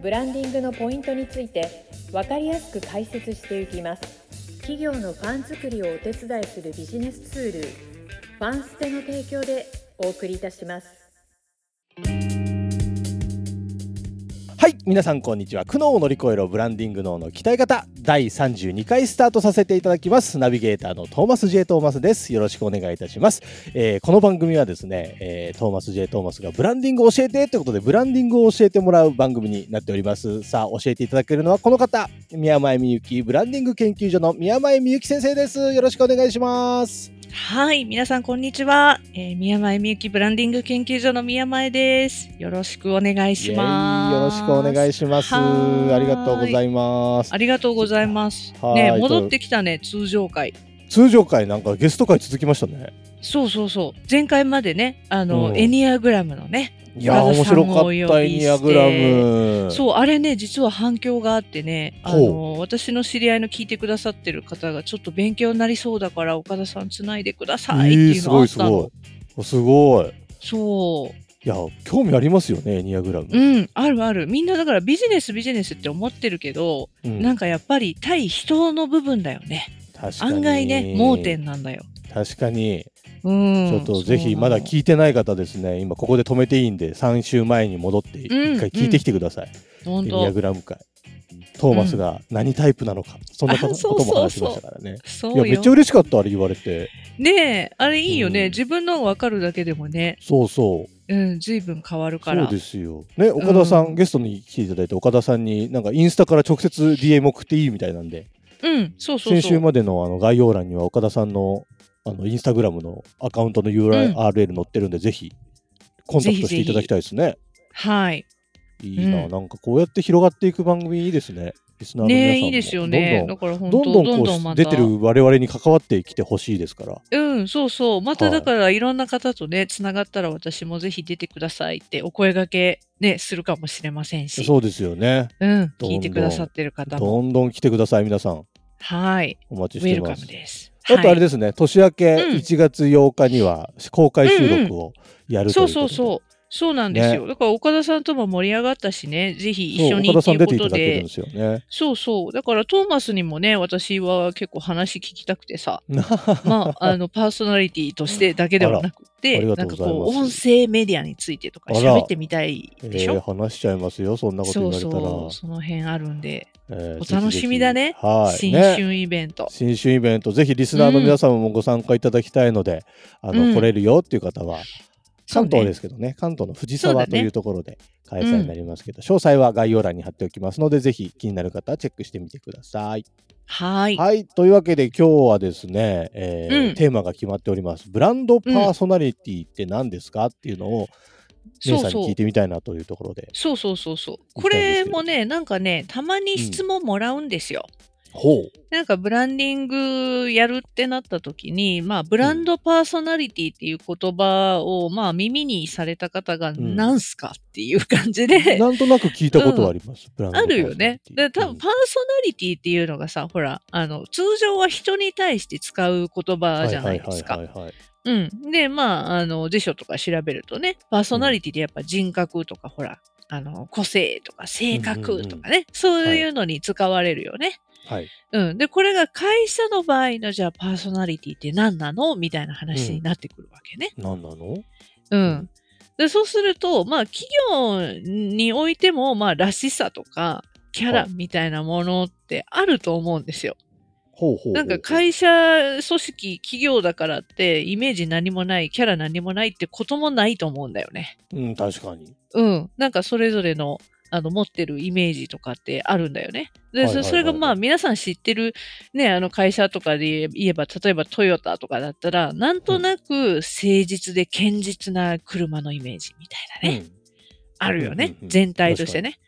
ブランディングのポイントについて分かりやすく解説していきます。企業のファン作りをお手伝いするビジネスツールファンステの提供でお送りいたします。はい皆さんこんにちは。苦悩を乗り越えろブランディング脳の鍛え方。第32回スタートさせていただきます。ナビゲーターのトーマス J トーマスです。よろしくお願いいたします、えーこの番組はですね、えートーマス J トーマスがブランディングを教えてということでブランディングを教えてもらう番組になっております。さあ教えていただけるのはこの方。宮前美幸ブランディング研究所の宮前美幸先生です。よろしくお願いします。はい、皆さんこんにちは。えー宮前みゆきブランディング研究所の宮前です。よろしくお願いします。よろしくお願いしますありがとうございますありがとうございます。ね、戻ってきたね、通常回。通常回なんかゲスト回続きましたねそうそうそう。前回までね、あの、うんエニアグラムのね。いやー面白かったエニアグラムそう、あれね、実は反響があってね、あの、私の知り合いの聞いてくださってる方が、ちょっと勉強になりそうだから、岡田さんつないでくださいってえーいうのがあすごいすったの。ごいすごいそう。いや興味ありますよねエニアグラム、うん、あるある。みんなだからビジネスビジネスって思ってるけど、うんなんかやっぱり対人の部分だよね。案外ね、盲点なんだよ。確かに。うん。ちょっとぜひまだ聞いてない方ですね。今ここで止めていいんで3週前に戻って一うん。回聞いてきてください、本エニア当グラム会。トーマスが何タイプなのか、そんなことも話しましたからね。そいうやめっよちゃ嬉しかったあれ言われて。ねえ、あれいいよね。うん。自分の分かるだけでもね、そうそう。うん、随分変わるから。そうですよ。ね、岡田さん、うん。ゲストに来ていただいて、岡田さんになんかインスタから直接 DM 送っていいみたいなんで、うん、そうそうそう。先週までのあの概要欄には岡田さんのあのインスタグラムのアカウントの URL 載ってるんで、ぜひコンタクトしていただきたいですね。はい。いいな、うんなんかこうやって広がっていく番組いいですね。リスナーの皆さんもねえ、いいですよね。だから本当どんどんどんどんこう出てる我々に関わってきてほしいですから。うん、そうそう。まはいただからいろんな方とね、つながったら私もぜひ出てくださいってお声掛けね、するかもしれませんし。そうですよね。うん、どんどん聞いてくださってる方も。どんどん来てください、皆さん。はい。お待ちウェルカムしてます。です。あとあれでですね、年明けうん。1月8日には公開収録をやるということで、そうそうそう。そうなんですよ。だから岡田さんとも盛り上がったしね、ぜひ一緒そうに岡田さん出ていうことでだけるんで。すよね。そうそう。だからトーマスにもね、私は結構話聞きたくてさ、まあ、あの、パーソナリティとしてだけではなくて、なんかこう、音声メディアについてとか喋ってみたいでしょ、えー話しちゃいますよ、そんなこと言そうわれたら。そう、その辺あるんで、えーお楽しみだねはい。新ね春イベント。新春イベント、ぜひリスナーの皆様もご参加いただきたいので、あの、うん来れるよっていう方は、関そうね東ですけどね、関東の藤沢というところで開催になりますけど、詳細は概要欄に貼っておきますので、ぜひ気になる方はチェックしてみてください。はい。はい、というわけで今日はですね、えーうんテーマが決まっております。ブランドパーソナリティって何ですかっていうのを、姉さんに聞い。てみたいなというところで。そうそうそうそう。行これもね、なんかね、たまに質問もらうんですよ。ほう。なんかブランディングやるってなった時に、まあ、ブランドパーソナリティっていう言葉を、まあ、耳にされた方が、んなんすかっていう感じで、なんとなく聞いたことはあります。ブランドあるよね。で、多分パーソナリティっていうのがさ、ほら、あの、通常は人に対して使う言葉じゃないですかうん。で、まあ、あの、辞書とか調べるとね、パーソナリティでやっぱ人格とか、ほら、あの、個性とか性格とかね、そういうのに使われるよね。はい。うん。で、これが会社の場合の、じゃあ、パーソナリティって何なの？みたいな話になってくるわけね。何なの？うん。で、そうすると、まあ、企業においても、まあ、らしさとか、キャラはいみたいなものってあると思うんですよ。ほうほうなんか会社、組織、企業だからって、イメージ何もない、キャラ何もないってこともないと思うんだよね。うん、確かに。うん。なんかそれぞれの、あの、持ってるイメージとかってあるんだよね。で、はいはいはいはいそそれがまあ皆さん知ってるね、あの会社とかで言えば、例えばトヨタとかだったら、なんとなく誠実で堅実な車のイメージみたいなね。うんあるよね、うんうんうん全体としてね。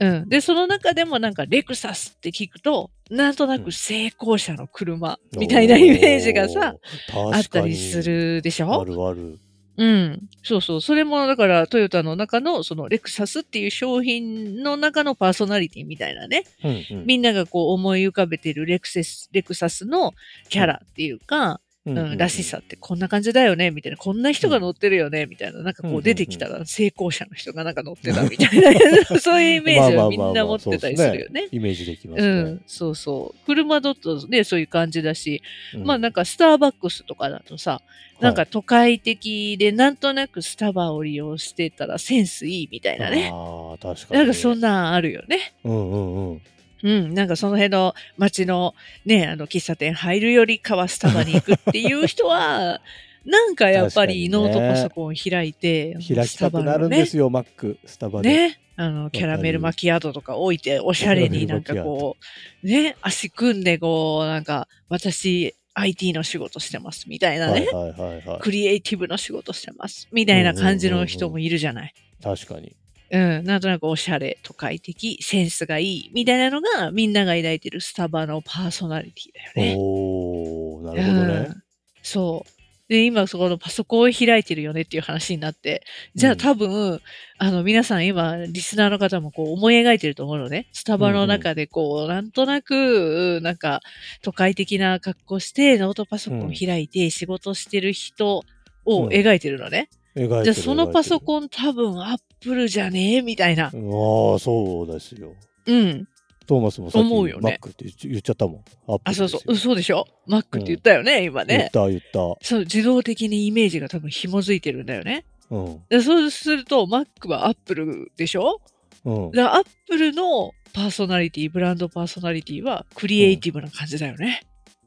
うん。で、その中でもなんかレクサスって聞くと、なんとなく成功者の車みたいなイメージがさ、おー、あったりするでし確かにあょるある。うん。そうそう。それもだからトヨタの中のそのレクサスっていう商品の中のパーソナリティみたいなね。うんうんみんながこう思い浮かべてるレクセス、レクサスのキャラっていうか、うんうん、らしさってこんな感じだよね、みたいな。こんな人が乗ってるよね、みたいな。なんかこうん出てきたら成功者の人がなんか乗ってたみたいな。そういうイメージをみんな持ってたりするよね。イメージできますね。うん、そうそう。車だとね、そういう感じだし、うんまあなんかスターバックスとかだとさ、なんはか都会的でなんとなくスタバを利用してたらセンスいいみたいなね。ああ、確かに。なんかそんなんあるよね。うんうんうん。うん、なんかその辺の街のね、あの喫茶店入るよりかはスタバに行くっていう人は、なんかやっぱりノートパソコン開いて、開きたくなるんですよ、マック、スタバで。ね。あの、キャラメルマキアートとか置いて、おしゃれになんかこう、ね、足組んでこう、なんか、私、IT の仕事してます、みたいなね。はいはいはいはい。クリエイティブの仕事してます、みたいな感じの人もいるじゃない。確かに。うん、なんとなくおしゃれ、都会的、センスがいい、みたいなのが、みんなが抱いてるスタバのパーソナリティだよね。おー、なるほどねうん。そう。で、今そこのパソコンを開いてるよねっていう話になって、じゃあ多分、あの皆さん今、リスナーの方もこう思い描いてると思うのね。スタバの中でこう、なんとなく、なんか都会的な格好して、ノートパソコン開いて仕事してる人を描いてるのね。描いてるじゃあそのパソン。コン多分アップルじゃねえみたいな。ああ、そうですよ。うん。トーマスもさっき思うよねマックって言っちゃったもん。アップあ、ルですよそうそう。嘘でしょ ?Mac って言ったよね、今ね。言った言った。そう、自動的にイメージが多分紐づいてるんだよね。うん。でそうすると、Mac は Apple でしょ？うん。だ Apple のパーソナリティ、ブランドパーソナリティはクリエイティブな感じだよね。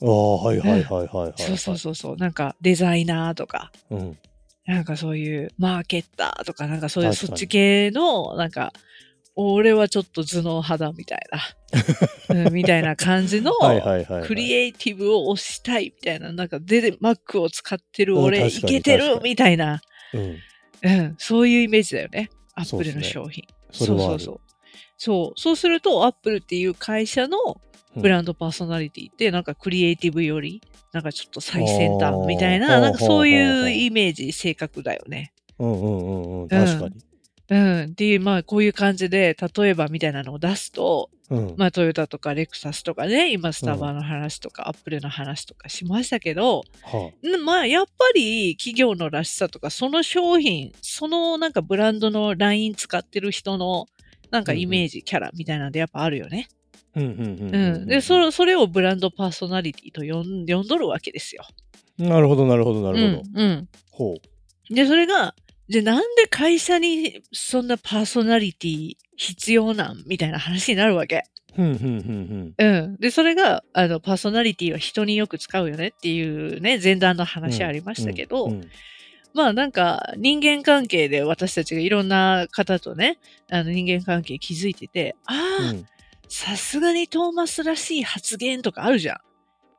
ああ、はいはいはいはいはい。そうそうそうそう。なんかデザイナーとか、うん。なんかそういうマーケッターとか、なんかそういうそっち系の、なんか、俺はちょっと頭脳派だみたいな、うんみたいな感じの。クリエイティブを推したいみたいな、なんかで、Mac を使ってるうん俺、いけてるみたいな、うん。うん、そういうイメージだよね。アップルの商品。それはあるそうそうそう。そう。そうすると、アップルっていう会社のブランドパーソナリティって、なんかクリエイティブより、なんかちょっと最先端みたいな、なんかそういほうイメージ、性格だよね。うんうんうんうん。確かに。うん。っていう、まあ、こういう感じで、例えばみたいなのを出すと、うん。まあ、トヨタとかレクサスとかね、今、スタバの話とか、アップルの話とかしましたけど、まあ、やっぱり企業のらしさとか、その商品、そのなんかブランドのライン使ってる人の、なんかイメージ、キャラみたいなんでやっぱあるよね。で、それそれをブランドパーソナリティと呼んどるわけですよ。なるほどなるほどなるほど。うん。うん。ほで、それが、じゃあなんで会社にそんなパーソナリティ必要なんみたいな話になるわけ。で、それが、あの、パーソナリティは人によく使うよねっていうね、前段のうん。話ありましたけど、うんまあなんか人間関係で私たちがいろんな方とね、あの人間関係築いてて、ああ、うんさすがにトーマスらしい発言とかあるじゃ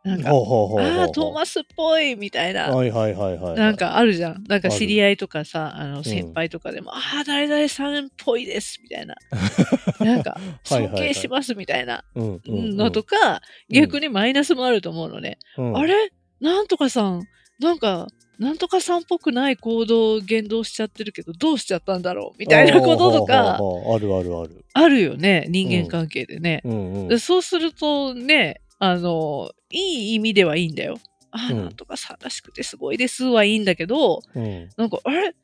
ん。なんか、ああ、トーマスっぽいみたいな。はいはいはいはい。なんかあるじゃん。なんか知り合いとかさ、あのん先輩とかでも、ああ、誰々さんっぽいですみたいな。なんか、尊敬しますみたいなのとか、逆にマイナスもあると思うのね。うんあれ？なんとかさん、なんか、なんとかさんっぽくない行動、言動しちゃってるけど、どうしちゃったんだろうみたいなこととか、あるあるある。あるよね、人間関係でね。うんうんでそうするとね、あの、いい意味ではいいんだよ。ああ、うんなんとかさんらしくてすごいですはいいんだけど、うんなんか、あれ？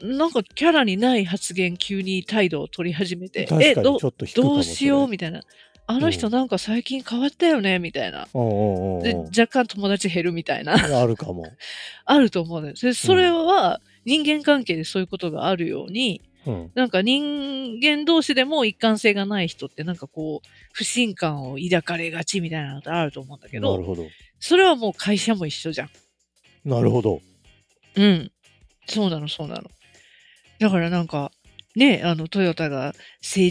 なんかキャラにない発言急に態度を取り始めて、え、どどうしようみみたいな。あの人なんか最近変わったよねみたいな。で、うん若干友達減るみたいな。あるかも。あると思うんです。でそれは人間関係でそういうことがあるように、うんなんか人間同士でも一貫性がない人ってなんかこう、不信感を抱かれがちみたいなのってあると思うんだけど、なるほど。それはもう会社も一緒じゃん。なるほど。うん。そうなの、そうなの。だからなんか、ね、あの、トヨタが誠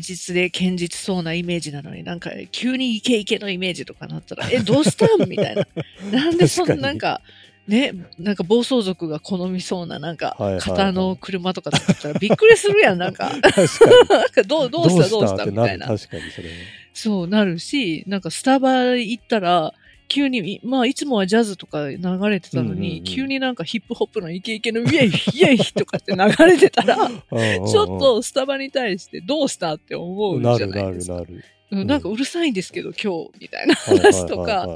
実で堅実そうなイメージなのになんか急にイケイケのイメージとかなったら、え、どうしたん？みたいな。なんでそんななんか、ね、なんか暴走族が好みそうな、なんか型の車とかだったらびっくりするやん、なんか。どう、どうした？どうした？みたいな。確かにそれね。そうなるし、なんかスタバ行ったら、急に、まあ、いつもはジャズとか流れてたのに、うんうんうん急になんかヒップホップのイケイケのイェイ、イェイとかって流れてたら、ちちょっとスタバに対してどうしたって思うじゃなるなるないですか。なる。うんなんかうるさいんですけど、今日、みたいな話とか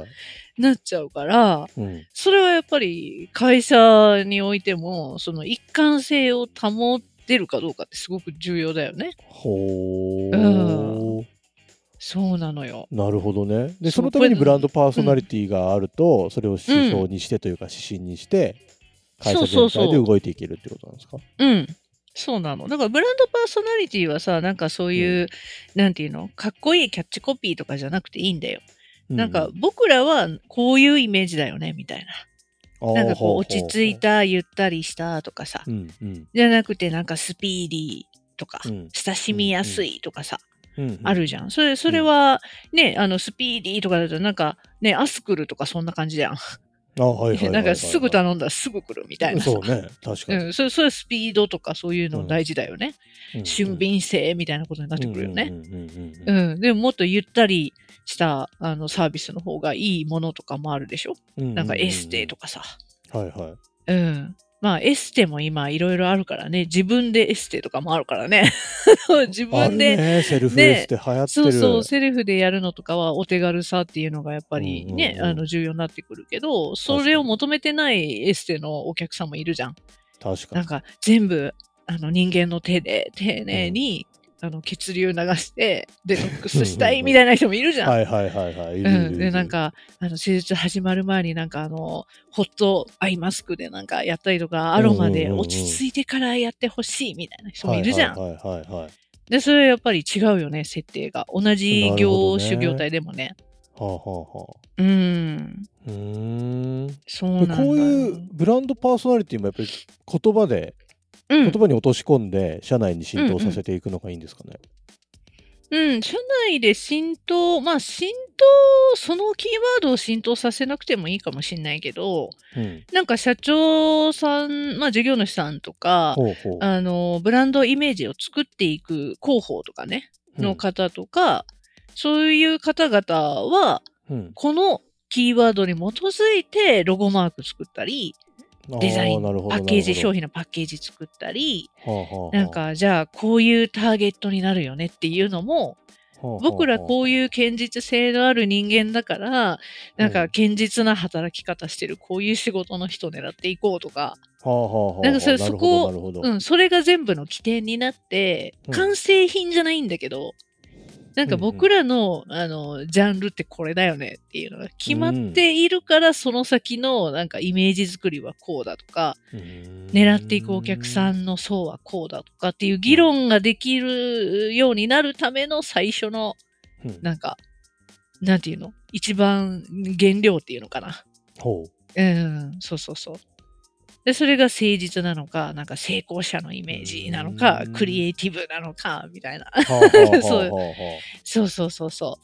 なっちゃうから、うんそれはやっぱり会社においても、その一貫性を保ってるかどうかってすごく重要だよね。ほうー。そうなのよ。なるほどね。で、そのためにブランドパーソナリティがあると、それを指標にしてというか指針にして、会社そうそうそう全体で動いていけるってことなんですか？うん。そうなの。だからブランドパーソナリティはさ、なんかそういう、なんていうの、かっこいいキャッチコピーとかじゃなくていいんだよ。なんか僕らはこういうイメージだよね、みたいな。なんかこう落ち着い。た、ゆったりしたとかさうんうんじゃなくてなんかスピーディーとか、うん親しみやすいとかさ、うんうんあるじゃん。それ、それはね、あのスピーディーとかだとなんかね、アスクルとかそんな感じじゃん。あはい なんかすぐ頼んだらすぐ来るみたいなさ。そうね、確かに。うん、それ、それスピードとかそういうの大事だよね。うん俊敏性みたいなことになってくるよね。うんうんうんうんうんうん、でももっとゆったりしたあのサービスの方がいいものとかもあるでしょ、うんなんかエステとかさ。はいはい。うん。まあエステも今いろいろあるからね。自分でエステとかもあるからね。自分で、ね、セルフエステ流行ってる。そうそう、セルフでやるのとかはお手軽さっていうのがやっぱりね、うんうんうんあの重要になってくるけど、それを求めてないエステのお客さんもいるじゃん。確かに。なんか全部あの人間の手で丁寧に、あの血流流してデトックスしたいみたいな人もいるじゃん。はいはいはいはい。うん、でなん、かあの手術始まる前になんかあのホットアイマスクでなんかやったりとかアロマで落ち着いてからやってほしいみたいな人もいるじゃん。はいはいはいはい。でそれはやっぱり違うよね設定が同じ業種業態でもね。はあはあはあ。うんうーん。そうなんだよこういうブランドパーソナリティもやっぱり言葉で、うん言葉に落とし込んで社内に浸透させていくのがいいんですかね。うん、社内で浸透、まあ浸透、そのキーワードを浸透させなくてもいいかもしれないけど、うん。なんか社長さん、まあ事業主さんとか、ほうほう。あの、ブランドイメージを作っていく広報とかね、の方とか、そういう方々は、うんこのキーワードに基づいてロゴマーク作ったり、デザイン、パッケージ、商品。品のパッケージ作ったり、はあはあはあ。なん、か、じゃあこういうターゲットになるよねっていうのも、僕らこういいう堅実性のある人間だから、なんか堅実な働き方してる、こういう仕事の人狙っていこうとか、う、はあはあはあ、なんかそれそこうん、それが全部の起点になってうん、完成品じゃないんだけど、なんか僕らの、あの、ジャンルってこれだよねっていうのが決まっているから、その先のなんかイメージ作りはこうだとか、うーん。狙っていくお客さんの層はこうだとかっていう議論ができるようになるための最初のうん。なんか、なんていうの？一番原料っていうのかな。ほうん、そうそうそう。で、それが誠実なのか、なんか成功者のイメージなのかう、んクリエイティブなのか、みたいな。そうそうそうそ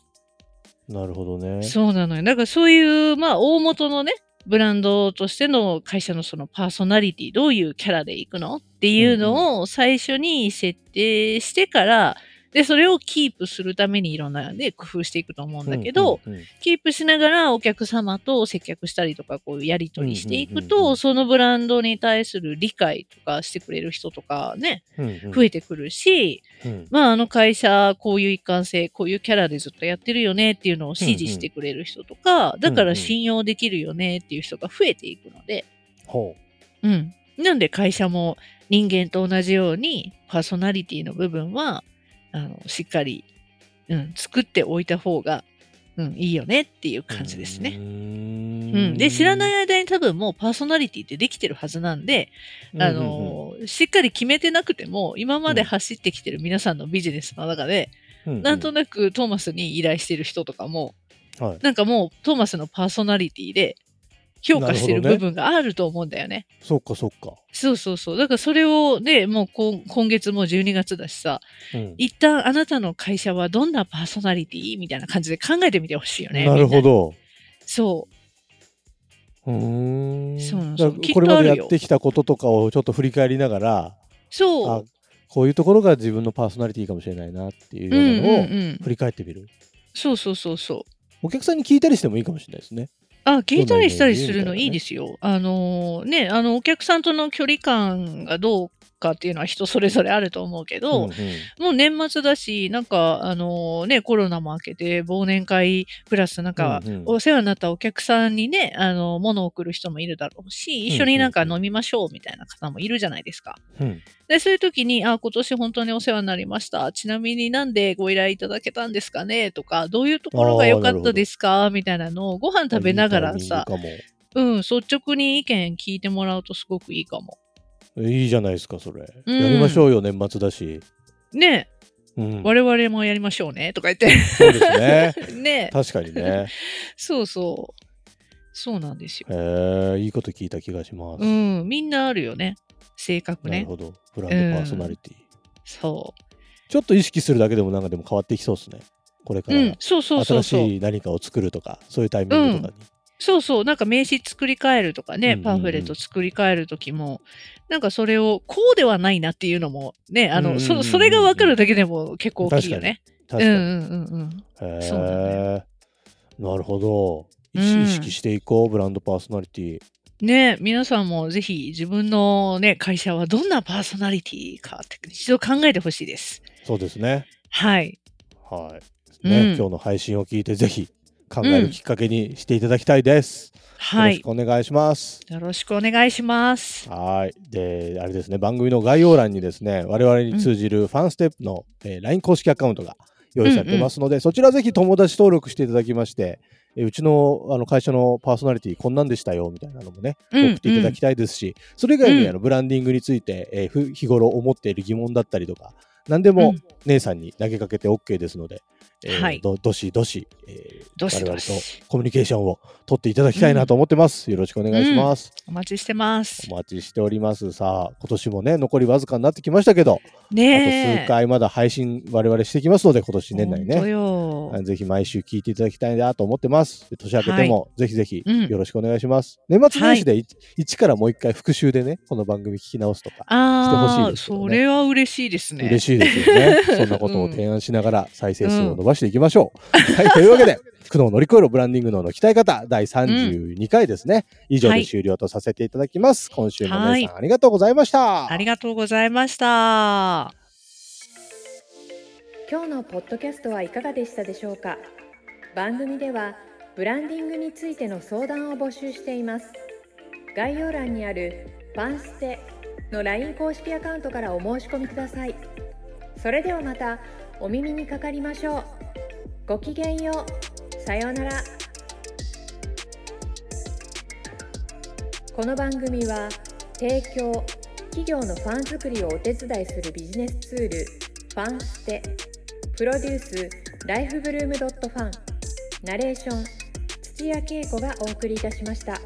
うなるほどねう。。そうなのよ。だからそういう、まあ、大元のね、ブランドとしての会社のそのパーソナリティ、どういうキャラで行くの？っていうのを最初に設定してから、で、それをキープするためにいろんなね、工夫していくと思うんだけど、うんうんうん。キープしながらお客様と接客したりとか、こうやり取りしていくうんうんうんうと、ん。そのブランドに対する理解とかしてくれる人とかね、うんうん。増えてくるし、うん。まああの会社、こういう一貫性、こういうキャラでずっとやってるよねっていうのを支持してくれる人とか、だから信用できるよねっていう人が増えていくので、ほうん。なんで会社も人間と同じようにパーソナリティの部分は、あの、しっかり、うん、作っておいた方が、うん、いいよねっていうう感じですね。うん、で知らない間に多分もうパーソナリティってできてるはずなんで、あのしっかり決めてなくても今まで走ってきてる皆さんのビジネスの中で、ううなんとなくトーマスに依頼してる人とかもはい。なんかもうトーマスのパーソナリティで評価してる部分があると思うんだよね。そっかそっか。そうそうそう。だからそれをね、もうこ今月もう12月だしさ、うん一旦あなたの会社はどんなパーソナリティみたいな感じで考えてみてほしいよね。なるほ。ど。そう。うーんそうこれまでやってきたこととかをちょっと振り返りながらそうあ。こういうところが自分のパーソナリティかもしれないなっていううんようなのをうんうん振り返ってみる、そうそうそうそう。お客さんに聞いたりしてもいいかもしれないですねあ、聞いたりしたりするのいいですよ。あのーね、あの、お客さんとの距離感がどうかっていうのは人それぞれあると思うけど、うんうん。もう年末だし、なんか、あのね、コロナも明けて、忘年会プラスなんか、うんうん。お世話になったお客さんにね、あの、物を送る人もいるだろうし、一緒になんか飲みましょうみたいな方もいるじゃないですか。うん。で、そういう時に、あ、今年本当にお世話になりました。ちなみになんでご依頼いただけたんですかね？とか、どういうところが良かったですか？みたいなのをご飯食べながらさ、うん、率直に意見聞いてもらうとすごくいいかも。もいいじゃないですかそれ、うんやりましょうよ年末だし、ねうん、我々もやりましょうねとか言って。そうですね ね確かにね そうそう。そうなんですよ。へえいいこと聞いた気がします、うん、みんなあるよね。性格ね。なるほどブランドパーソナリティ、そちょっと意識するだけでもなんかでも変わってきそうですねこれかう。ら、うん、そうそうそうそう。新しい何かを作るとかそういうタイミングとかに、そうそう。なんか名刺作り変えるとかね、うんうんうん。パンフレット作り変えるときも、なんかそれをこうではないなっていうのもね、あの、うんうんうんうんそそれが分かるだけでも結構大きいよね。確かに、うんうんうん。うん。へそうだえ、なるほど。意うん識していこう、ブランドパーソナリティ。ね皆さんもぜひ自分のね、会社はどんなパーソナリティかって一度考えてほしいです。そうですね。はい。はい、ねうん。今日の配信を聞いてぜひ考えるきっかけにしていただきたいです、はい。よろしく。お願いします。よろしくお願いします。はい。であれですね。番組の概要欄にですね我々に通じるファンステップの、えー LINE 公式アカウントが用意されてますので、そちらぜひ友達登録していただきまして、えーうちのあの会社のパーソナリティこんなんでしたよみたいなのもね、うん送っていただきたいですし、それ以外にうん。あのブランディングについて、え日頃思っている疑問だったりとか、何でもうん。姉さんに投げかけて OK ですので、えーはいどどしどし、えーどしど我々しとコミュニケーションを取っていただきたいなと思ってます。よろしくお願いします。お待ちしてます。お待ちしております。さあ、今年もね、残りわずかになってきましたけど、あと。数回まだ配信我々してきますので、今年年内ね。ぜひ毎週聞いていただきたいなと思ってます。で年明けてもぜひぜひうんよろしくお願いします。年末年始でい一からもう一回復習でね、この番組聞き直すとか、してほしいですねそれは嬉しいですね。嬉しいですよね。そんなことを提案しながら再生数を伸ばしていきましょう。はい、というわけで、苦悩を乗り越えるブランディング脳の鍛え方第32回ですね。以上で終了とさせていただきます。今週も皆さんありがとうございました。ありがとうございました。今日のポッドキャストはいかがでしたでしょうか？番組ではブランディングについての相談を募集しています。概要欄にある「ファンステ」の LINE 公式アカウントからお申し込みください。それではまたお耳にかかりましょう。ごきげんよう。さようなら。この番組は提供企業のファン作りをお手伝いするビジネスツールファンステ。プロデュースライフブルームドットファンナレーション土屋恵子がお送りいたしました。